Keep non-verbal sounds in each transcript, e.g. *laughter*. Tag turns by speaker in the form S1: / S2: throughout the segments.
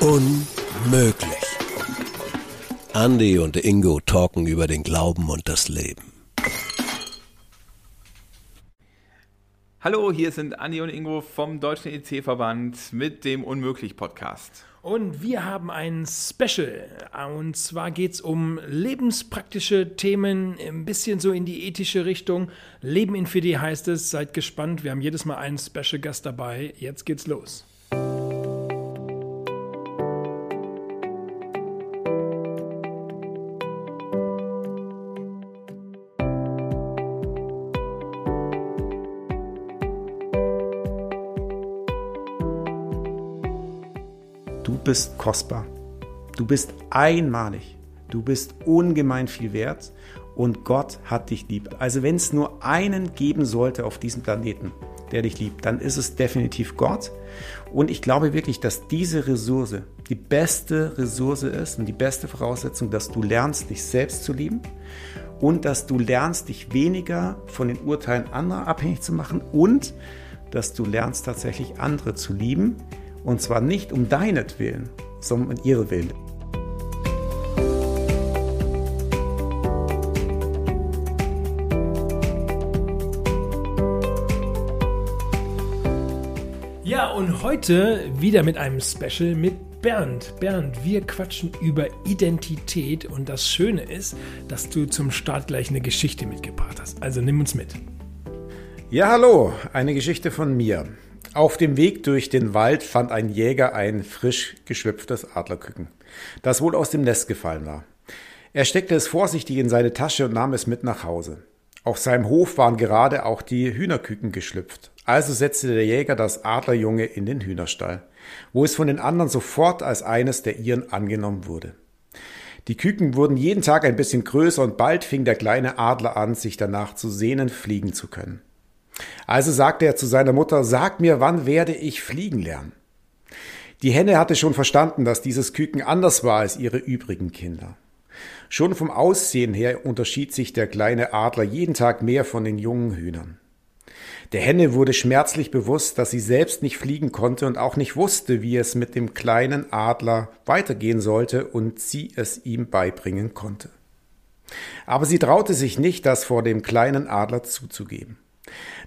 S1: Unmöglich. Andy und Ingo talken über den Glauben und das Leben.
S2: Hallo, hier sind Andi und Ingo vom Deutschen EC-Verband mit dem Unmöglich-Podcast.
S3: Und wir haben ein Special. Und zwar geht es um lebenspraktische Themen, ein bisschen so in die ethische Richtung. Leben in 4D heißt es. Seid gespannt. Wir haben jedes Mal einen Special-Gast dabei. Jetzt geht's los.
S4: Bist kostbar. Du bist einmalig. Du bist ungemein viel wert und Gott hat dich lieb. Also wenn es nur einen geben sollte auf diesem Planeten, der dich liebt, dann ist es definitiv Gott. Und ich glaube wirklich, dass diese Ressource die beste Ressource ist und die beste Voraussetzung, dass du lernst, dich selbst zu lieben und dass du lernst, dich weniger von den Urteilen anderer abhängig zu machen und dass du lernst, tatsächlich andere zu lieben, und zwar nicht um deinetwillen, sondern um ihre Willen.
S3: Ja, und heute wieder mit einem Special mit Bernd. Bernd, wir quatschen über Identität und das Schöne ist, dass du zum Start gleich eine Geschichte mitgebracht hast. Also nimm uns mit.
S4: Ja, hallo, eine Geschichte von mir. Auf dem Weg durch den Wald fand ein Jäger ein frisch geschöpftes Adlerküken, das wohl aus dem Nest gefallen war. Er steckte es vorsichtig in seine Tasche und nahm es mit nach Hause. Auf seinem Hof waren gerade auch die Hühnerküken geschlüpft. Also setzte der Jäger das Adlerjunge in den Hühnerstall, wo es von den anderen sofort als eines der ihren angenommen wurde. Die Küken wurden jeden Tag ein bisschen größer und bald fing der kleine Adler an, sich danach zu sehnen, fliegen zu können. Also sagte er zu seiner Mutter, sag mir, wann werde ich fliegen lernen? Die Henne hatte schon verstanden, dass dieses Küken anders war als ihre übrigen Kinder. Schon vom Aussehen her unterschied sich der kleine Adler jeden Tag mehr von den jungen Hühnern. Der Henne wurde schmerzlich bewusst, dass sie selbst nicht fliegen konnte und auch nicht wusste, wie es mit dem kleinen Adler weitergehen sollte und sie es ihm beibringen konnte. Aber sie traute sich nicht, das vor dem kleinen Adler zuzugeben.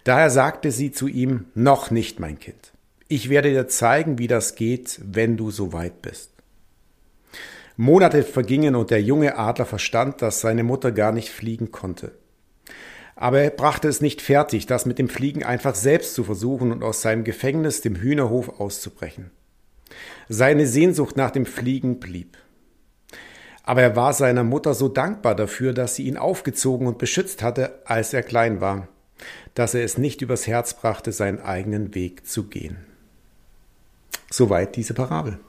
S4: Daher sagte sie zu ihm, noch nicht, mein Kind. Ich werde dir zeigen, wie das geht, wenn du so weit bist. Monate vergingen und der junge Adler verstand, dass seine Mutter gar nicht fliegen konnte. Aber er brachte es nicht fertig, das mit dem Fliegen einfach selbst zu versuchen und aus seinem Gefängnis, dem Hühnerhof, auszubrechen. Seine Sehnsucht nach dem Fliegen blieb. Aber er war seiner Mutter so dankbar dafür, dass sie ihn aufgezogen und beschützt hatte, als er klein war dass er es nicht übers Herz brachte, seinen eigenen Weg zu gehen. Soweit diese Parabel.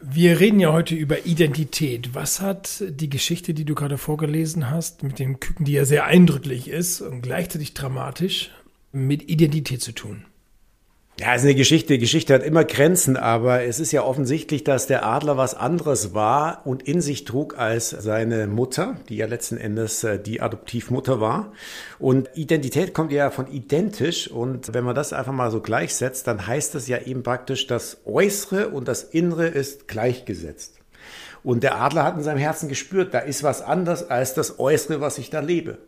S3: Wir reden ja heute über Identität. Was hat die Geschichte, die du gerade vorgelesen hast, mit dem Küken, die ja sehr eindrücklich ist und gleichzeitig dramatisch, mit Identität zu tun?
S4: Ja, es ist eine Geschichte. Geschichte hat immer Grenzen, aber es ist ja offensichtlich, dass der Adler was anderes war und in sich trug als seine Mutter, die ja letzten Endes äh, die Adoptivmutter war. Und Identität kommt ja von identisch und wenn man das einfach mal so gleichsetzt, dann heißt das ja eben praktisch, das Äußere und das Innere ist gleichgesetzt. Und der Adler hat in seinem Herzen gespürt, da ist was anders als das Äußere, was ich da lebe.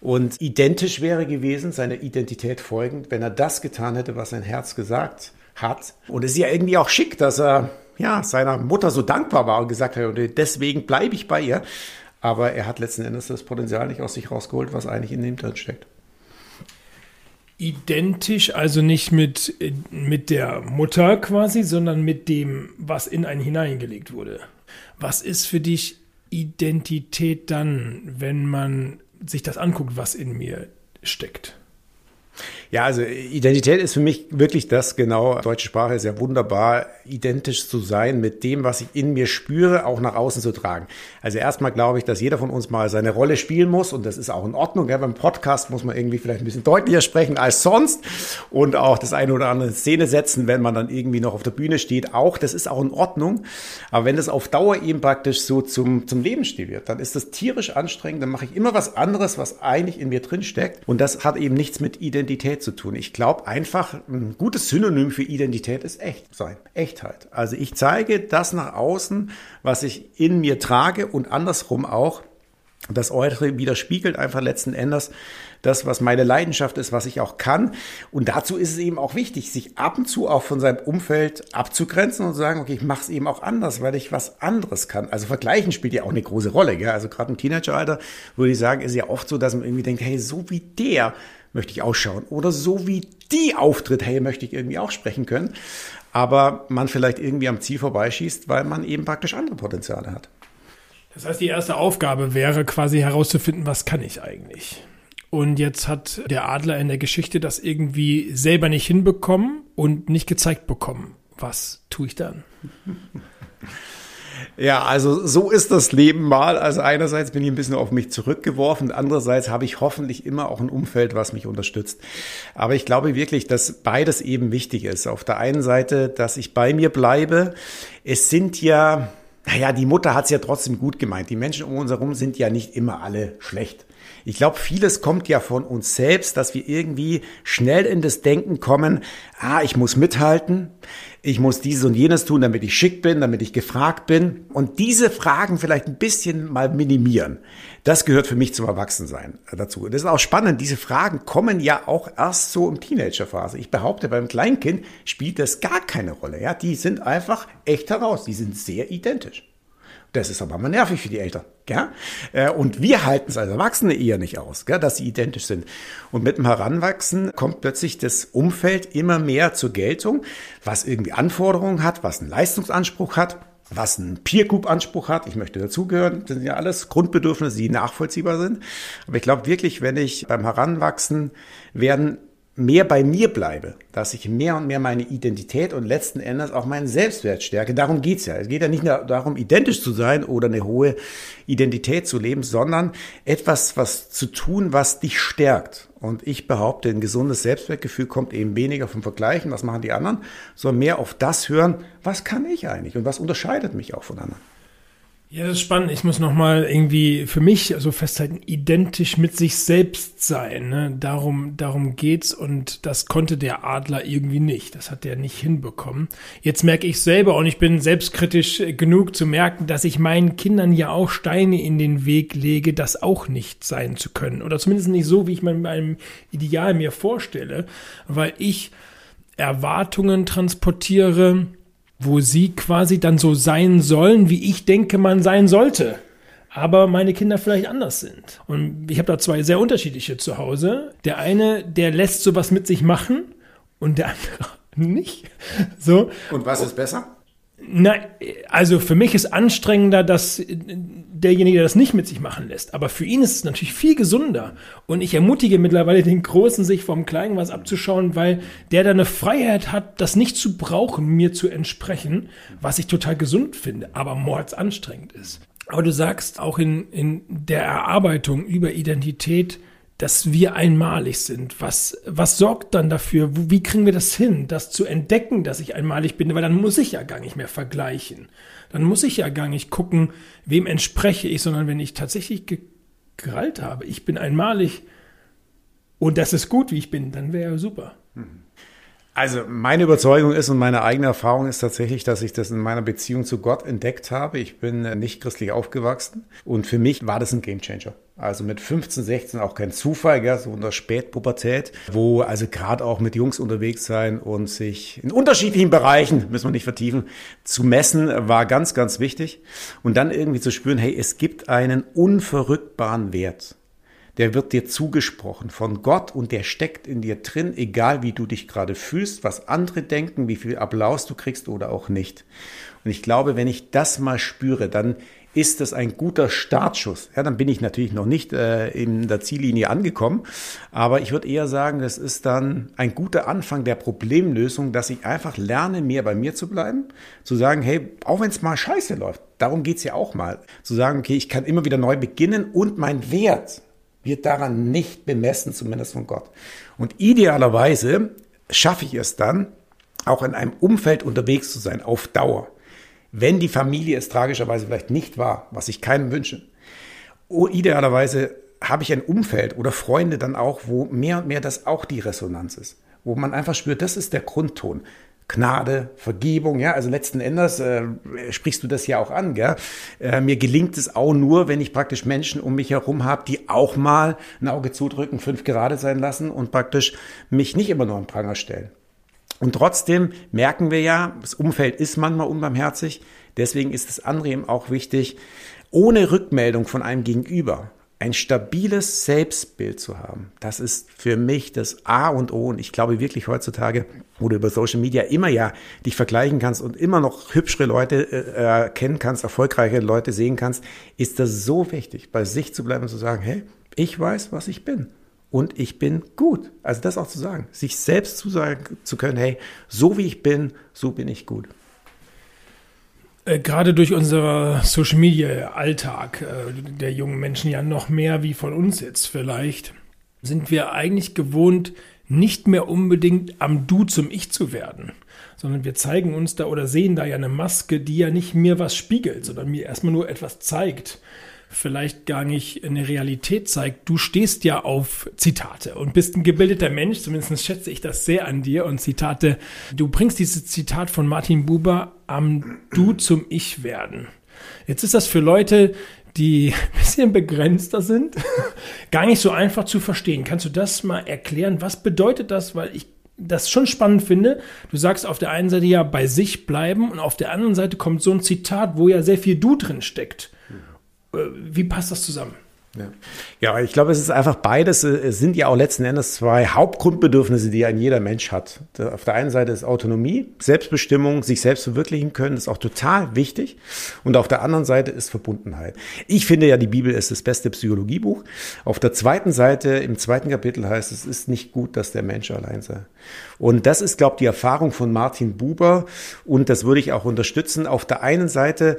S4: Und identisch wäre gewesen, seiner Identität folgend, wenn er das getan hätte, was sein Herz gesagt hat. Und es ist ja irgendwie auch schick, dass er ja, seiner Mutter so dankbar war und gesagt hat, deswegen bleibe ich bei ihr. Aber er hat letzten Endes das Potenzial nicht aus sich rausgeholt, was eigentlich in ihm drin steckt.
S3: Identisch, also nicht mit, mit der Mutter quasi, sondern mit dem, was in einen hineingelegt wurde. Was ist für dich Identität dann, wenn man sich das anguckt, was in mir steckt.
S4: Ja, also Identität ist für mich wirklich das genau. Deutsche Sprache ist ja wunderbar, identisch zu sein mit dem, was ich in mir spüre, auch nach außen zu tragen. Also erstmal glaube ich, dass jeder von uns mal seine Rolle spielen muss und das ist auch in Ordnung. Ja, beim Podcast muss man irgendwie vielleicht ein bisschen deutlicher sprechen als sonst und auch das eine oder andere Szene setzen, wenn man dann irgendwie noch auf der Bühne steht. Auch das ist auch in Ordnung. Aber wenn das auf Dauer eben praktisch so zum, zum Lebensstil wird, dann ist das tierisch anstrengend. Dann mache ich immer was anderes, was eigentlich in mir drin steckt. Und das hat eben nichts mit Identität Identität zu tun. Ich glaube einfach, ein gutes Synonym für Identität ist echt sein, Echtheit. Also ich zeige das nach außen, was ich in mir trage und andersrum auch. Das Äußere widerspiegelt einfach letzten Endes das, was meine Leidenschaft ist, was ich auch kann. Und dazu ist es eben auch wichtig, sich ab und zu auch von seinem Umfeld abzugrenzen und zu sagen, okay, ich mache es eben auch anders, weil ich was anderes kann. Also Vergleichen spielt ja auch eine große Rolle. Gell? Also gerade im Teenageralter würde ich sagen, ist ja oft so, dass man irgendwie denkt, hey, so wie der möchte ich ausschauen. Oder so wie die auftritt, hey, möchte ich irgendwie auch sprechen können. Aber man vielleicht irgendwie am Ziel vorbeischießt, weil man eben praktisch andere Potenziale hat.
S3: Das heißt, die erste Aufgabe wäre quasi herauszufinden, was kann ich eigentlich? Und jetzt hat der Adler in der Geschichte das irgendwie selber nicht hinbekommen und nicht gezeigt bekommen. Was tue ich dann? *laughs*
S4: Ja, also so ist das Leben mal. Also einerseits bin ich ein bisschen auf mich zurückgeworfen, andererseits habe ich hoffentlich immer auch ein Umfeld, was mich unterstützt. Aber ich glaube wirklich, dass beides eben wichtig ist. Auf der einen Seite, dass ich bei mir bleibe. Es sind ja, naja, die Mutter hat es ja trotzdem gut gemeint. Die Menschen um uns herum sind ja nicht immer alle schlecht. Ich glaube, vieles kommt ja von uns selbst, dass wir irgendwie schnell in das Denken kommen, ah, ich muss mithalten, ich muss dieses und jenes tun, damit ich schick bin, damit ich gefragt bin. Und diese Fragen vielleicht ein bisschen mal minimieren. Das gehört für mich zum Erwachsensein dazu. Das ist auch spannend. Diese Fragen kommen ja auch erst so im Teenagerphase. Ich behaupte, beim Kleinkind spielt das gar keine Rolle. Ja, die sind einfach echt heraus. Die sind sehr identisch. Das ist aber mal nervig für die Eltern. Gell? Äh, und wir halten es als Erwachsene eher nicht aus, gell, dass sie identisch sind. Und mit dem Heranwachsen kommt plötzlich das Umfeld immer mehr zur Geltung, was irgendwie Anforderungen hat, was einen Leistungsanspruch hat was einen Peer Group Anspruch hat. Ich möchte dazugehören. Das sind ja alles Grundbedürfnisse, die nachvollziehbar sind. Aber ich glaube wirklich, wenn ich beim Heranwachsen werden mehr bei mir bleibe, dass ich mehr und mehr meine Identität und letzten Endes auch meinen Selbstwert stärke. Darum geht's ja. Es geht ja nicht nur darum, identisch zu sein oder eine hohe Identität zu leben, sondern etwas, was zu tun, was dich stärkt. Und ich behaupte, ein gesundes Selbstwertgefühl kommt eben weniger vom Vergleichen, was machen die anderen, sondern mehr auf das hören, was kann ich eigentlich und was unterscheidet mich auch von anderen.
S3: Ja, das ist spannend. Ich muss nochmal irgendwie für mich so festhalten, identisch mit sich selbst sein. Ne? Darum, darum geht's und das konnte der Adler irgendwie nicht. Das hat er nicht hinbekommen. Jetzt merke ich selber und ich bin selbstkritisch genug zu merken, dass ich meinen Kindern ja auch Steine in den Weg lege, das auch nicht sein zu können. Oder zumindest nicht so, wie ich mir meinem Ideal mir vorstelle, weil ich Erwartungen transportiere, wo sie quasi dann so sein sollen, wie ich denke, man sein sollte. Aber meine Kinder vielleicht anders sind. Und ich habe da zwei sehr unterschiedliche zu Hause. Der eine, der lässt sowas mit sich machen und der andere *laughs* nicht. So.
S4: Und was ist besser?
S3: Nein, also für mich ist anstrengender, dass derjenige, der das nicht mit sich machen lässt. Aber für ihn ist es natürlich viel gesunder. Und ich ermutige mittlerweile den Großen, sich vom Kleinen was abzuschauen, weil der da eine Freiheit hat, das nicht zu brauchen, mir zu entsprechen, was ich total gesund finde, aber mordsanstrengend ist. Aber du sagst auch in, in der Erarbeitung über Identität, dass wir einmalig sind. Was, was sorgt dann dafür? Wie kriegen wir das hin, das zu entdecken, dass ich einmalig bin? Weil dann muss ich ja gar nicht mehr vergleichen. Dann muss ich ja gar nicht gucken, wem entspreche ich, sondern wenn ich tatsächlich gekrallt habe, ich bin einmalig und das ist gut, wie ich bin, dann wäre ja super. Mhm.
S4: Also meine Überzeugung ist und meine eigene Erfahrung ist tatsächlich, dass ich das in meiner Beziehung zu Gott entdeckt habe. Ich bin nicht christlich aufgewachsen und für mich war das ein Gamechanger. Also mit 15, 16 auch kein Zufall, gell, so in der Spätpubertät, wo also gerade auch mit Jungs unterwegs sein und sich in unterschiedlichen Bereichen, müssen wir nicht vertiefen, zu messen, war ganz, ganz wichtig. Und dann irgendwie zu spüren, hey, es gibt einen unverrückbaren Wert der wird dir zugesprochen von Gott und der steckt in dir drin, egal wie du dich gerade fühlst, was andere denken, wie viel Applaus du kriegst oder auch nicht. Und ich glaube, wenn ich das mal spüre, dann ist das ein guter Startschuss. Ja, dann bin ich natürlich noch nicht äh, in der Ziellinie angekommen, aber ich würde eher sagen, das ist dann ein guter Anfang der Problemlösung, dass ich einfach lerne, mehr bei mir zu bleiben, zu sagen, hey, auch wenn es mal scheiße läuft, darum geht's ja auch mal, zu sagen, okay, ich kann immer wieder neu beginnen und mein Wert, wird daran nicht bemessen, zumindest von Gott. Und idealerweise schaffe ich es dann, auch in einem Umfeld unterwegs zu sein, auf Dauer. Wenn die Familie es tragischerweise vielleicht nicht war, was ich keinem wünsche. Oh, idealerweise habe ich ein Umfeld oder Freunde dann auch, wo mehr und mehr das auch die Resonanz ist. Wo man einfach spürt, das ist der Grundton. Gnade, Vergebung, ja, also letzten Endes äh, sprichst du das ja auch an, gell? Äh, mir gelingt es auch nur, wenn ich praktisch Menschen um mich herum habe, die auch mal ein Auge zudrücken, fünf gerade sein lassen und praktisch mich nicht immer nur am Pranger stellen. Und trotzdem merken wir ja, das Umfeld ist manchmal unbarmherzig, deswegen ist das andere eben auch wichtig, ohne Rückmeldung von einem Gegenüber ein stabiles Selbstbild zu haben, das ist für mich das A und O. Und ich glaube wirklich heutzutage, wo du über Social Media immer ja dich vergleichen kannst und immer noch hübschere Leute äh, kennen kannst, erfolgreiche Leute sehen kannst, ist das so wichtig, bei sich zu bleiben und zu sagen, hey, ich weiß, was ich bin. Und ich bin gut. Also das auch zu sagen, sich selbst zu sagen zu können, hey, so wie ich bin, so bin ich gut.
S3: Äh, gerade durch unseren Social Media Alltag äh, der jungen Menschen ja noch mehr wie von uns jetzt vielleicht, sind wir eigentlich gewohnt, nicht mehr unbedingt am Du zum Ich zu werden, sondern wir zeigen uns da oder sehen da ja eine Maske, die ja nicht mir was spiegelt, sondern mir erstmal nur etwas zeigt vielleicht gar nicht eine Realität zeigt. Du stehst ja auf Zitate und bist ein gebildeter Mensch, zumindest schätze ich das sehr an dir. Und Zitate, du bringst dieses Zitat von Martin Buber am Du zum Ich werden. Jetzt ist das für Leute, die *laughs* ein bisschen begrenzter sind, *laughs* gar nicht so einfach zu verstehen. Kannst du das mal erklären? Was bedeutet das? Weil ich das schon spannend finde. Du sagst auf der einen Seite ja bei sich bleiben und auf der anderen Seite kommt so ein Zitat, wo ja sehr viel Du drin steckt. Äh, wie passt das zusammen?
S4: Ja. ja, ich glaube, es ist einfach beides. Es sind ja auch letzten Endes zwei Hauptgrundbedürfnisse, die ein jeder Mensch hat. Auf der einen Seite ist Autonomie, Selbstbestimmung, sich selbst verwirklichen können, ist auch total wichtig. Und auf der anderen Seite ist Verbundenheit. Ich finde ja, die Bibel ist das beste Psychologiebuch. Auf der zweiten Seite, im zweiten Kapitel heißt es, es ist nicht gut, dass der Mensch allein sei. Und das ist, glaube ich, die Erfahrung von Martin Buber. Und das würde ich auch unterstützen. Auf der einen Seite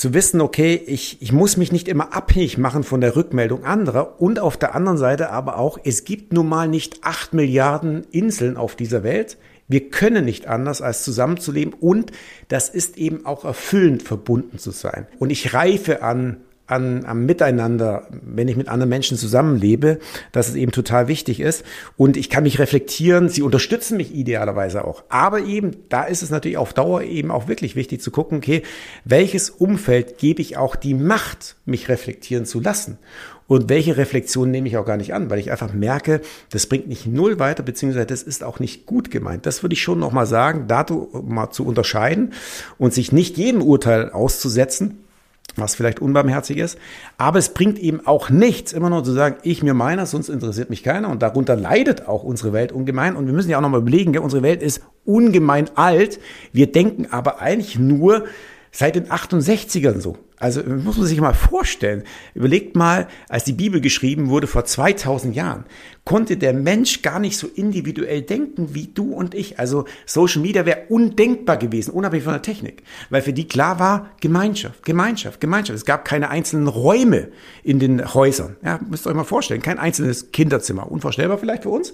S4: zu wissen, okay, ich, ich muss mich nicht immer abhängig machen von der Rückmeldung anderer und auf der anderen Seite aber auch, es gibt nun mal nicht acht Milliarden Inseln auf dieser Welt. Wir können nicht anders, als zusammenzuleben und das ist eben auch erfüllend verbunden zu sein. Und ich reife an an, am Miteinander, wenn ich mit anderen Menschen zusammenlebe, dass es eben total wichtig ist. Und ich kann mich reflektieren, sie unterstützen mich idealerweise auch. Aber eben, da ist es natürlich auf Dauer eben auch wirklich wichtig zu gucken, okay, welches Umfeld gebe ich auch die Macht, mich reflektieren zu lassen? Und welche Reflexion nehme ich auch gar nicht an, weil ich einfach merke, das bringt nicht null weiter, beziehungsweise das ist auch nicht gut gemeint. Das würde ich schon nochmal sagen, dazu mal zu unterscheiden und sich nicht jedem Urteil auszusetzen, was vielleicht unbarmherzig ist. Aber es bringt eben auch nichts, immer nur zu sagen, ich mir meiner, sonst interessiert mich keiner. Und darunter leidet auch unsere Welt ungemein. Und wir müssen ja auch nochmal überlegen, ja, unsere Welt ist ungemein alt. Wir denken aber eigentlich nur seit den 68ern so. Also muss man sich mal vorstellen. Überlegt mal, als die Bibel geschrieben wurde vor 2000 Jahren, konnte der Mensch gar nicht so individuell denken wie du und ich. Also Social Media wäre undenkbar gewesen, unabhängig von der Technik. Weil für die klar war, Gemeinschaft, Gemeinschaft, Gemeinschaft. Es gab keine einzelnen Räume in den Häusern. Ja, müsst ihr euch mal vorstellen. Kein einzelnes Kinderzimmer. Unvorstellbar vielleicht für uns.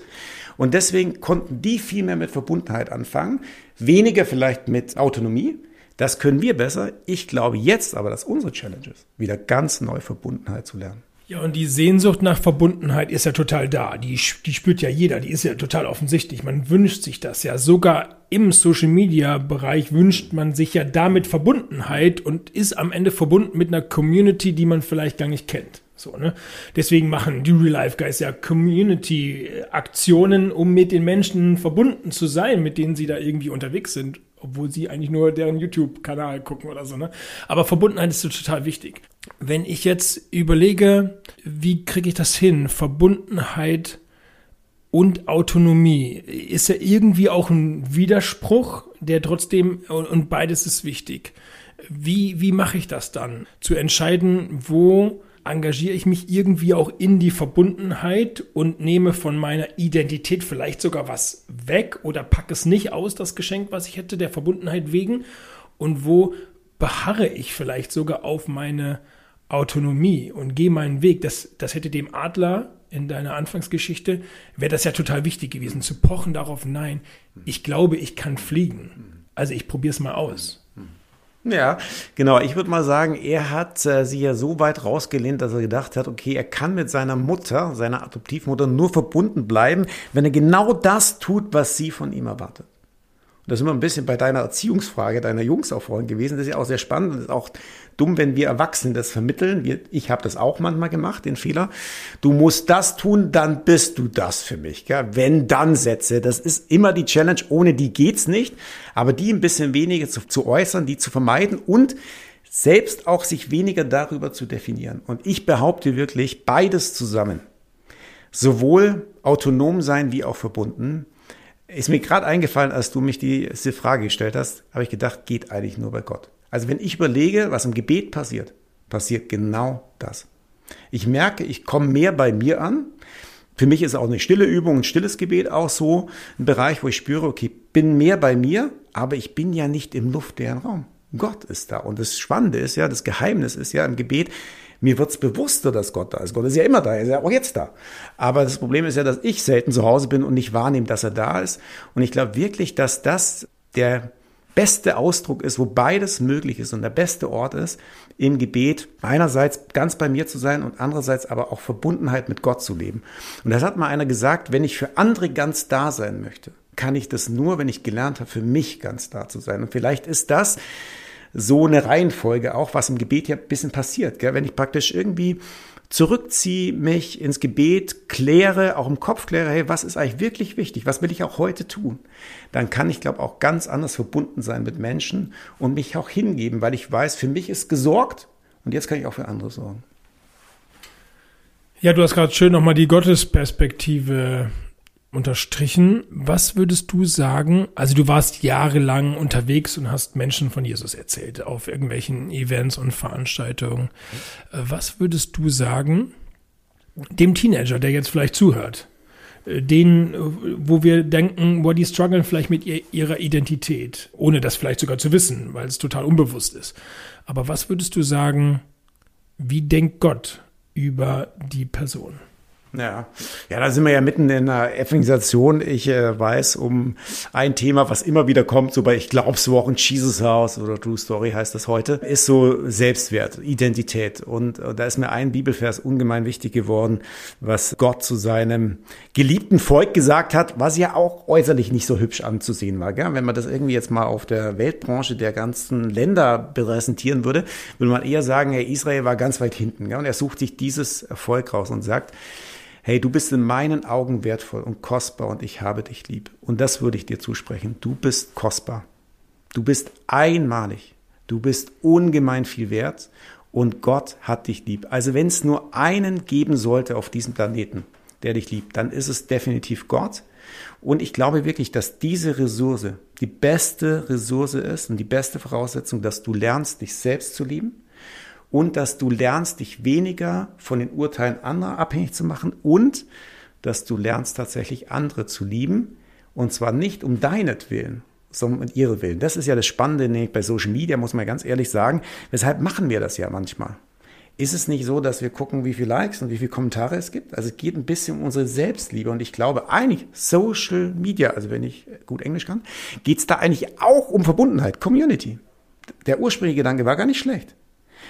S4: Und deswegen konnten die viel mehr mit Verbundenheit anfangen. Weniger vielleicht mit Autonomie das können wir besser. Ich glaube jetzt aber, dass unsere Challenge ist, wieder ganz neu Verbundenheit zu lernen.
S3: Ja, und die Sehnsucht nach Verbundenheit ist ja total da. Die, die spürt ja jeder. Die ist ja total offensichtlich. Man wünscht sich das ja. Sogar im Social Media Bereich wünscht man sich ja damit Verbundenheit und ist am Ende verbunden mit einer Community, die man vielleicht gar nicht kennt. So, ne? Deswegen machen die Real Life Guys ja Community-Aktionen, um mit den Menschen verbunden zu sein, mit denen sie da irgendwie unterwegs sind obwohl sie eigentlich nur deren YouTube-Kanal gucken oder so. Ne? Aber Verbundenheit ist total wichtig. Wenn ich jetzt überlege, wie kriege ich das hin? Verbundenheit und Autonomie ist ja irgendwie auch ein Widerspruch, der trotzdem und beides ist wichtig. Wie, wie mache ich das dann? Zu entscheiden, wo engagiere ich mich irgendwie auch in die Verbundenheit und nehme von meiner Identität vielleicht sogar was weg oder packe es nicht aus, das Geschenk, was ich hätte, der Verbundenheit wegen? Und wo beharre ich vielleicht sogar auf meine Autonomie und gehe meinen Weg? Das, das hätte dem Adler in deiner Anfangsgeschichte, wäre das ja total wichtig gewesen, zu pochen darauf, nein, ich glaube, ich kann fliegen. Also ich probiere es mal aus.
S4: Ja, genau. Ich würde mal sagen, er hat äh, sich ja so weit rausgelehnt, dass er gedacht hat, okay, er kann mit seiner Mutter, seiner Adoptivmutter nur verbunden bleiben, wenn er genau das tut, was sie von ihm erwartet. Und da sind wir ein bisschen bei deiner Erziehungsfrage, deiner Jungs auch vorhin gewesen. Das ist ja auch sehr spannend und ist auch dumm, wenn wir Erwachsene das vermitteln. Wir, ich habe das auch manchmal gemacht, den Fehler. Du musst das tun, dann bist du das für mich. Gell? Wenn dann Sätze, das ist immer die Challenge. Ohne die geht's nicht. Aber die ein bisschen weniger zu, zu äußern, die zu vermeiden und selbst auch sich weniger darüber zu definieren. Und ich behaupte wirklich beides zusammen. Sowohl autonom sein wie auch verbunden ist mir gerade eingefallen, als du mich diese Frage gestellt hast, habe ich gedacht, geht eigentlich nur bei Gott. Also wenn ich überlege, was im Gebet passiert, passiert genau das. Ich merke, ich komme mehr bei mir an. Für mich ist auch eine stille Übung, ein stilles Gebet auch so ein Bereich, wo ich spüre, okay, bin mehr bei mir, aber ich bin ja nicht im luftleeren Raum. Gott ist da. Und das Spannende ist ja, das Geheimnis ist ja im Gebet, mir wird's bewusster, dass Gott da ist. Gott ist ja immer da, er ist ja auch jetzt da. Aber das Problem ist ja, dass ich selten zu Hause bin und nicht wahrnehme, dass er da ist. Und ich glaube wirklich, dass das der beste Ausdruck ist, wo beides möglich ist und der beste Ort ist, im Gebet einerseits ganz bei mir zu sein und andererseits aber auch Verbundenheit mit Gott zu leben. Und das hat mal einer gesagt, wenn ich für andere ganz da sein möchte, kann ich das nur, wenn ich gelernt habe, für mich ganz da zu sein. Und vielleicht ist das so eine Reihenfolge auch, was im Gebet ja ein bisschen passiert. Gell? Wenn ich praktisch irgendwie zurückziehe, mich ins Gebet kläre, auch im Kopf kläre, hey, was ist eigentlich wirklich wichtig? Was will ich auch heute tun? Dann kann ich, glaube auch ganz anders verbunden sein mit Menschen und mich auch hingeben, weil ich weiß, für mich ist gesorgt und jetzt kann ich auch für andere sorgen.
S3: Ja, du hast gerade schön nochmal die Gottesperspektive unterstrichen. Was würdest du sagen? Also du warst jahrelang unterwegs und hast Menschen von Jesus erzählt auf irgendwelchen Events und Veranstaltungen. Äh, was würdest du sagen dem Teenager, der jetzt vielleicht zuhört? Äh, den, äh, wo wir denken, wo die strugglen vielleicht mit ihrer Identität, ohne das vielleicht sogar zu wissen, weil es total unbewusst ist. Aber was würdest du sagen, wie denkt Gott über die Person?
S4: Ja. ja, da sind wir ja mitten in einer Evangelisation. Ich äh, weiß um ein Thema, was immer wieder kommt, so bei, ich auch in Jesus House oder True Story heißt das heute, ist so Selbstwert, Identität. Und äh, da ist mir ein Bibelvers ungemein wichtig geworden, was Gott zu seinem geliebten Volk gesagt hat, was ja auch äußerlich nicht so hübsch anzusehen war. Gell? Wenn man das irgendwie jetzt mal auf der Weltbranche der ganzen Länder präsentieren würde, würde man eher sagen, Herr Israel war ganz weit hinten. Gell? Und er sucht sich dieses Erfolg raus und sagt, hey, du bist in meinen Augen wertvoll und kostbar und ich habe dich lieb. Und das würde ich dir zusprechen. Du bist kostbar. Du bist einmalig. Du bist ungemein viel wert und Gott hat dich lieb. Also wenn es nur einen geben sollte auf diesem Planeten, der dich liebt, dann ist es definitiv Gott. Und ich glaube wirklich, dass diese Ressource die beste Ressource ist und die beste Voraussetzung, dass du lernst, dich selbst zu lieben und dass du lernst, dich weniger von den Urteilen anderer abhängig zu machen und dass du lernst tatsächlich andere zu lieben und zwar nicht um deinetwillen, sondern um ihre Willen. Das ist ja das Spannende nämlich bei Social Media, muss man ganz ehrlich sagen. Weshalb machen wir das ja manchmal? Ist es nicht so, dass wir gucken, wie viele Likes und wie viele Kommentare es gibt? Also es geht ein bisschen um unsere Selbstliebe und ich glaube eigentlich Social Media, also wenn ich gut Englisch kann, geht es da eigentlich auch um Verbundenheit, Community. Der ursprüngliche Gedanke war gar nicht schlecht.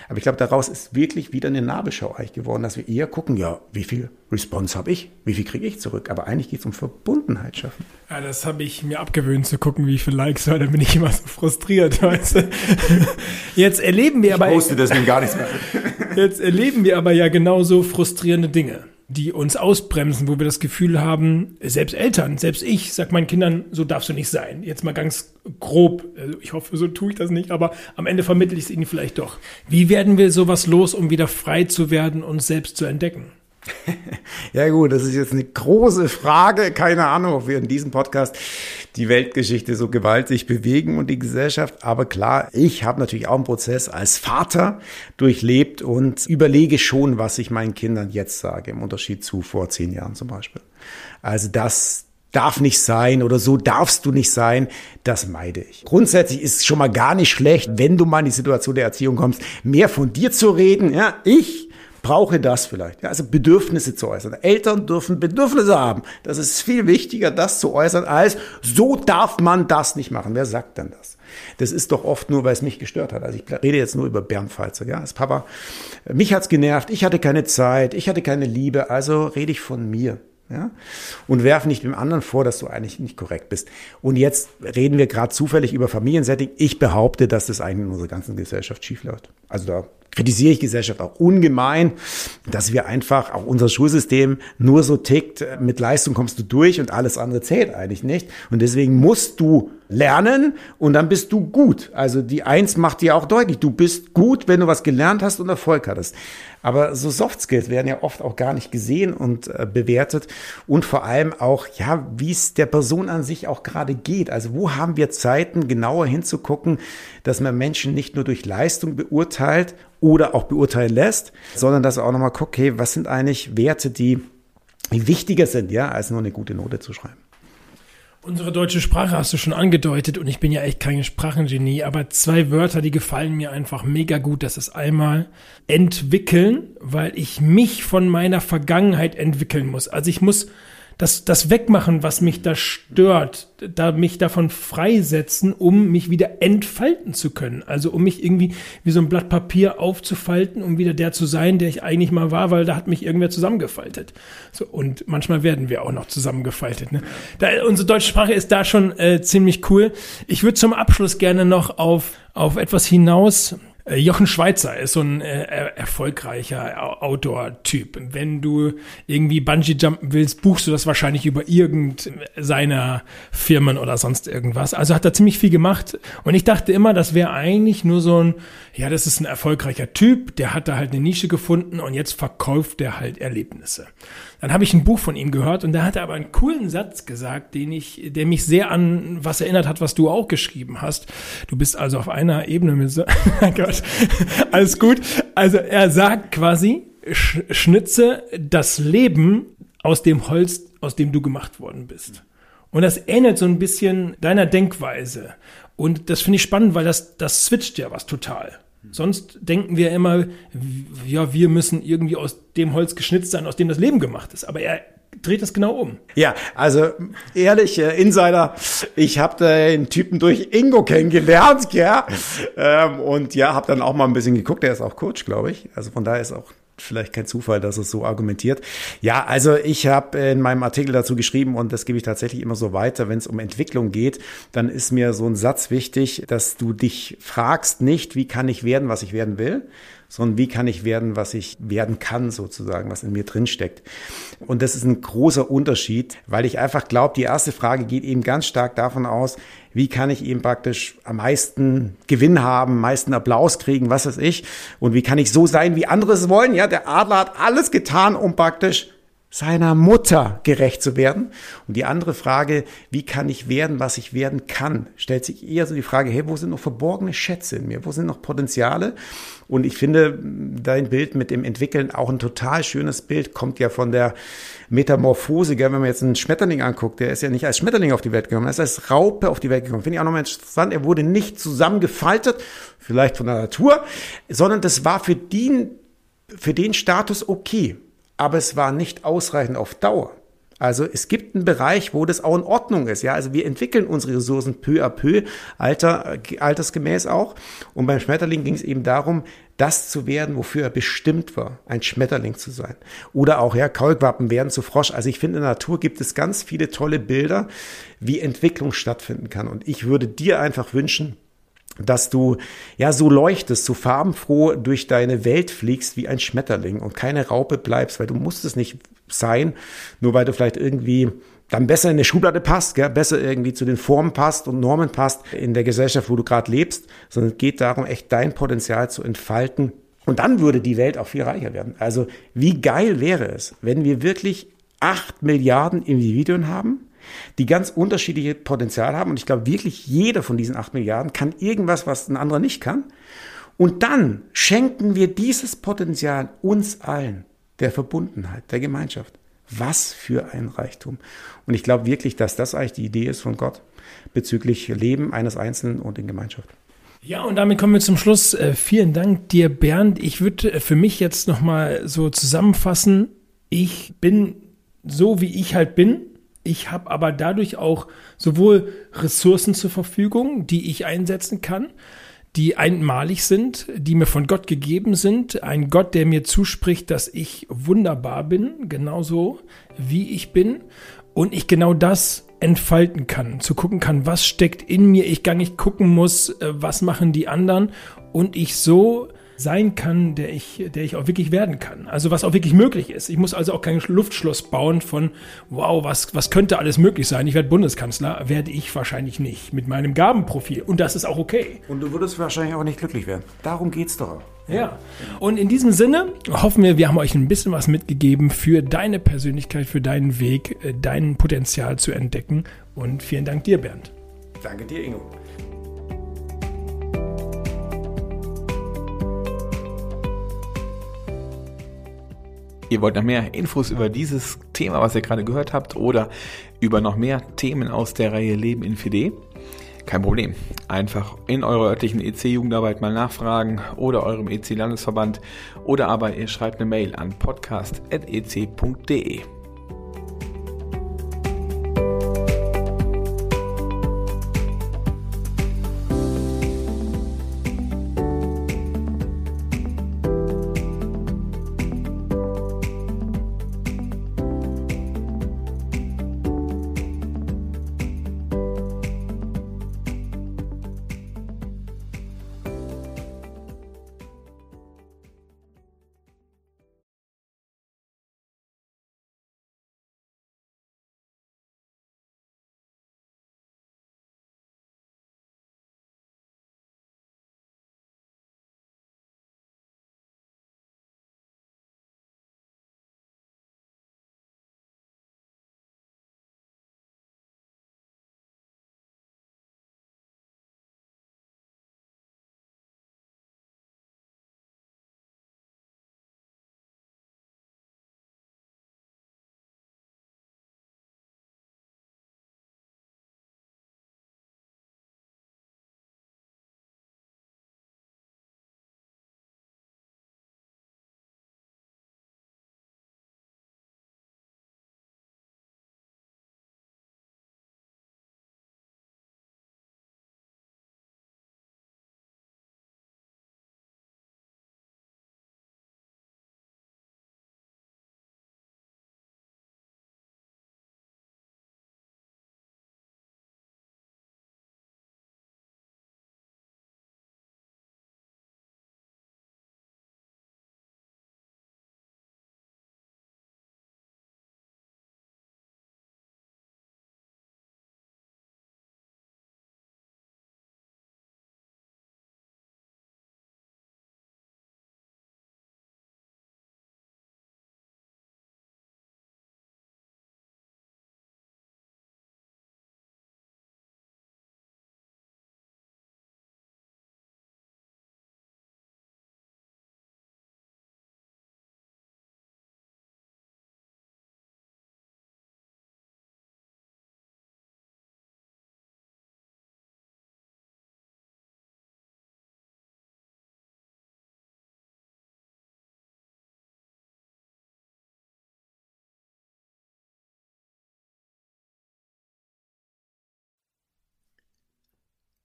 S4: Aber ich glaube, daraus ist wirklich wieder eine Nabelschau eigentlich geworden, dass wir eher gucken, ja, wie viel Response habe ich, wie viel kriege ich zurück. Aber eigentlich geht es um Verbundenheit schaffen.
S3: Ja, das habe ich mir abgewöhnt zu gucken, wie viel Likes, weil dann bin ich immer so frustriert. *laughs* Weißt du? Jetzt erleben wir
S4: ich
S3: aber.
S4: Ich deswegen gar nichts mehr.
S3: Jetzt erleben wir aber ja genauso frustrierende Dinge die uns ausbremsen, wo wir das Gefühl haben, selbst Eltern, selbst ich, sag meinen Kindern, so darfst du nicht sein. Jetzt mal ganz grob, also ich hoffe, so tue ich das nicht, aber am Ende vermittle ich es ihnen vielleicht doch. Wie werden wir sowas los, um wieder frei zu werden und selbst zu entdecken? *laughs*
S4: Ja gut, das ist jetzt eine große Frage. Keine Ahnung, ob wir in diesem Podcast die Weltgeschichte so gewaltig bewegen und die Gesellschaft. Aber klar, ich habe natürlich auch einen Prozess als Vater durchlebt und überlege schon, was ich meinen Kindern jetzt sage, im Unterschied zu vor zehn Jahren zum Beispiel. Also das darf nicht sein oder so darfst du nicht sein, das meide ich. Grundsätzlich ist es schon mal gar nicht schlecht, wenn du mal in die Situation der Erziehung kommst, mehr von dir zu reden. Ja, ich brauche das vielleicht. Ja, also Bedürfnisse zu äußern. Eltern dürfen Bedürfnisse haben. Das ist viel wichtiger, das zu äußern, als so darf man das nicht machen. Wer sagt denn das? Das ist doch oft nur, weil es mich gestört hat. Also ich rede jetzt nur über Bernd Falzer. Ja, als Papa, mich hat's genervt, ich hatte keine Zeit, ich hatte keine Liebe, also rede ich von mir. Ja? Und werf nicht dem anderen vor, dass du eigentlich nicht korrekt bist. Und jetzt reden wir gerade zufällig über Familiensetting. Ich behaupte, dass das eigentlich in unserer ganzen Gesellschaft schiefläuft. Also da kritisiere ich Gesellschaft auch ungemein, dass wir einfach, auch unser Schulsystem nur so tickt, mit Leistung kommst du durch und alles andere zählt eigentlich nicht. Und deswegen musst du lernen und dann bist du gut. Also die Eins macht dir auch deutlich, du bist gut, wenn du was gelernt hast und Erfolg hattest. Aber so Soft Skills werden ja oft auch gar nicht gesehen und äh, bewertet und vor allem auch, ja, wie es der Person an sich auch gerade geht. Also wo haben wir Zeiten, genauer hinzugucken, dass man Menschen nicht nur durch Leistung beurteilt oder auch beurteilen lässt, sondern dass er auch nochmal guckt, okay, was sind eigentlich Werte, die wichtiger sind, ja, als nur eine gute Note zu schreiben.
S3: Unsere deutsche Sprache hast du schon angedeutet und ich bin ja echt kein Sprachengenie, aber zwei Wörter, die gefallen mir einfach mega gut. Das ist einmal entwickeln, weil ich mich von meiner Vergangenheit entwickeln muss. Also ich muss das, das Wegmachen, was mich da stört, da mich davon freisetzen, um mich wieder entfalten zu können. Also um mich irgendwie wie so ein Blatt Papier aufzufalten, um wieder der zu sein, der ich eigentlich mal war, weil da hat mich irgendwer zusammengefaltet. So, und manchmal werden wir auch noch zusammengefaltet. Ne? Da, unsere deutsche Sprache ist da schon äh, ziemlich cool. Ich würde zum Abschluss gerne noch auf, auf etwas hinaus Jochen Schweizer ist so ein äh, erfolgreicher Outdoor-Typ. Wenn du irgendwie Bungee-Jumpen willst, buchst du das wahrscheinlich über irgend seiner Firmen oder sonst irgendwas. Also hat er ziemlich viel gemacht. Und ich dachte immer, das wäre eigentlich nur so ein, ja, das ist ein erfolgreicher Typ, der hat da halt eine Nische gefunden und jetzt verkauft der halt Erlebnisse. Dann habe ich ein Buch von ihm gehört und da hat er aber einen coolen Satz gesagt, den ich, der mich sehr an was erinnert hat, was du auch geschrieben hast. Du bist also auf einer Ebene mit so, *laughs* Gott, alles gut. Also er sagt quasi, schnitze das Leben aus dem Holz, aus dem du gemacht worden bist. Und das ähnelt so ein bisschen deiner Denkweise. Und das finde ich spannend, weil das, das switcht ja was total. Sonst denken wir immer, ja, wir müssen irgendwie aus dem Holz geschnitzt sein, aus dem das Leben gemacht ist. Aber er dreht es genau um.
S4: Ja, also ehrlich, äh, Insider, ich habe den Typen durch Ingo kennengelernt, *laughs* ja. Ähm, und ja, habe dann auch mal ein bisschen geguckt, der ist auch Coach, glaube ich. Also von daher ist auch vielleicht kein Zufall, dass es so argumentiert. Ja, also ich habe in meinem Artikel dazu geschrieben und das gebe ich tatsächlich immer so weiter, wenn es um Entwicklung geht, dann ist mir so ein Satz wichtig, dass du dich fragst nicht, wie kann ich werden, was ich werden will, sondern wie kann ich werden, was ich werden kann, sozusagen, was in mir drinsteckt. Und das ist ein großer Unterschied, weil ich einfach glaube, die erste Frage geht eben ganz stark davon aus, wie kann ich eben praktisch am meisten Gewinn haben, meisten Applaus kriegen, was weiß ich, und wie kann ich so sein, wie andere es wollen. Ja, der Adler hat alles getan, um praktisch seiner Mutter gerecht zu werden. Und die andere Frage, wie kann ich werden, was ich werden kann, stellt sich eher so die Frage, hey, wo sind noch verborgene Schätze in mir? Wo sind noch Potenziale? Und ich finde dein Bild mit dem Entwickeln auch ein total schönes Bild, kommt ja von der Metamorphose, gell? wenn man jetzt einen Schmetterling anguckt, der ist ja nicht als Schmetterling auf die Welt gekommen, er ist als Raupe auf die Welt gekommen. Finde ich auch nochmal interessant, er wurde nicht zusammengefaltet, vielleicht von der Natur, sondern das war für den, für den Status okay aber es war nicht ausreichend auf Dauer. Also es gibt einen Bereich, wo das auch in Ordnung ist. Ja, also wir entwickeln unsere Ressourcen peu à peu, alter, altersgemäß auch. Und beim Schmetterling ging es eben darum, das zu werden, wofür er bestimmt war, ein Schmetterling zu sein. Oder auch, ja, Kaulquappen werden zu Frosch. Also ich finde, in der Natur gibt es ganz viele tolle Bilder, wie Entwicklung stattfinden kann. Und ich würde dir einfach wünschen, dass du ja so leuchtest, so farbenfroh durch deine Welt fliegst wie ein Schmetterling und keine Raupe bleibst, weil du musst es nicht sein, nur weil du vielleicht irgendwie dann besser in eine Schublade passt, gell? besser irgendwie zu den Formen passt und Normen passt in der Gesellschaft, wo du gerade lebst, sondern es geht darum, echt dein Potenzial zu entfalten. Und dann würde die Welt auch viel reicher werden. Also wie geil wäre es, wenn wir wirklich acht Milliarden Individuen haben, die ganz unterschiedliche Potenzial haben. Und ich glaube wirklich, jeder von diesen acht Milliarden kann irgendwas, was ein anderer nicht kann. Und dann schenken wir dieses Potenzial uns allen, der Verbundenheit, der Gemeinschaft. Was für ein Reichtum. Und ich glaube wirklich, dass das eigentlich die Idee ist von Gott bezüglich Leben eines Einzelnen und in Gemeinschaft.
S3: Ja, und damit kommen wir zum Schluss. Äh, vielen Dank dir, Bernd. Ich würde äh, für mich jetzt nochmal so zusammenfassen. Ich bin so, wie ich halt bin. Ich habe aber dadurch auch sowohl Ressourcen zur Verfügung, die ich einsetzen kann, die einmalig sind, die mir von Gott gegeben sind. Ein Gott, der mir zuspricht, dass ich wunderbar bin, genauso wie ich bin. Und ich genau das entfalten kann, zu gucken kann, was steckt in mir, ich gar nicht gucken muss, äh, was machen die anderen und ich so sein kann, der ich, der ich auch wirklich werden kann. Also was auch wirklich möglich ist. Ich muss also auch kein Luftschloss bauen von, wow, was, was könnte alles möglich sein? Ich werde Bundeskanzler, werde ich wahrscheinlich nicht mit meinem Gabenprofil. Und das ist auch okay.
S4: Und du würdest wahrscheinlich auch nicht glücklich werden. Darum geht's doch.
S3: Ja. Und in diesem Sinne hoffen wir, wir haben euch ein bisschen was mitgegeben für deine Persönlichkeit, für deinen Weg, äh, dein Potenzial zu entdecken. Und vielen Dank dir, Bernd.
S4: Danke dir, Ingo.
S2: Ihr wollt noch mehr Infos über dieses Thema, was ihr gerade gehört habt, oder über noch mehr Themen aus der Reihe Leben in 4D? Kein Problem. Einfach in eurer örtlichen EC-Jugendarbeit mal nachfragen oder eurem EC-Landesverband oder aber ihr schreibt eine Mail an podcast.ec.de.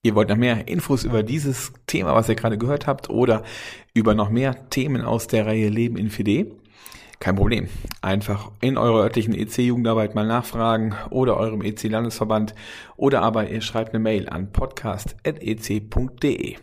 S2: Ihr wollt noch mehr Infos über dieses Thema, was ihr gerade gehört habt, oder über noch mehr Themen aus der Reihe Leben in 4D? Kein Problem. Einfach in eurer örtlichen EC-Jugendarbeit mal nachfragen oder eurem EC-Landesverband oder aber ihr schreibt eine Mail an podcast.ec.de.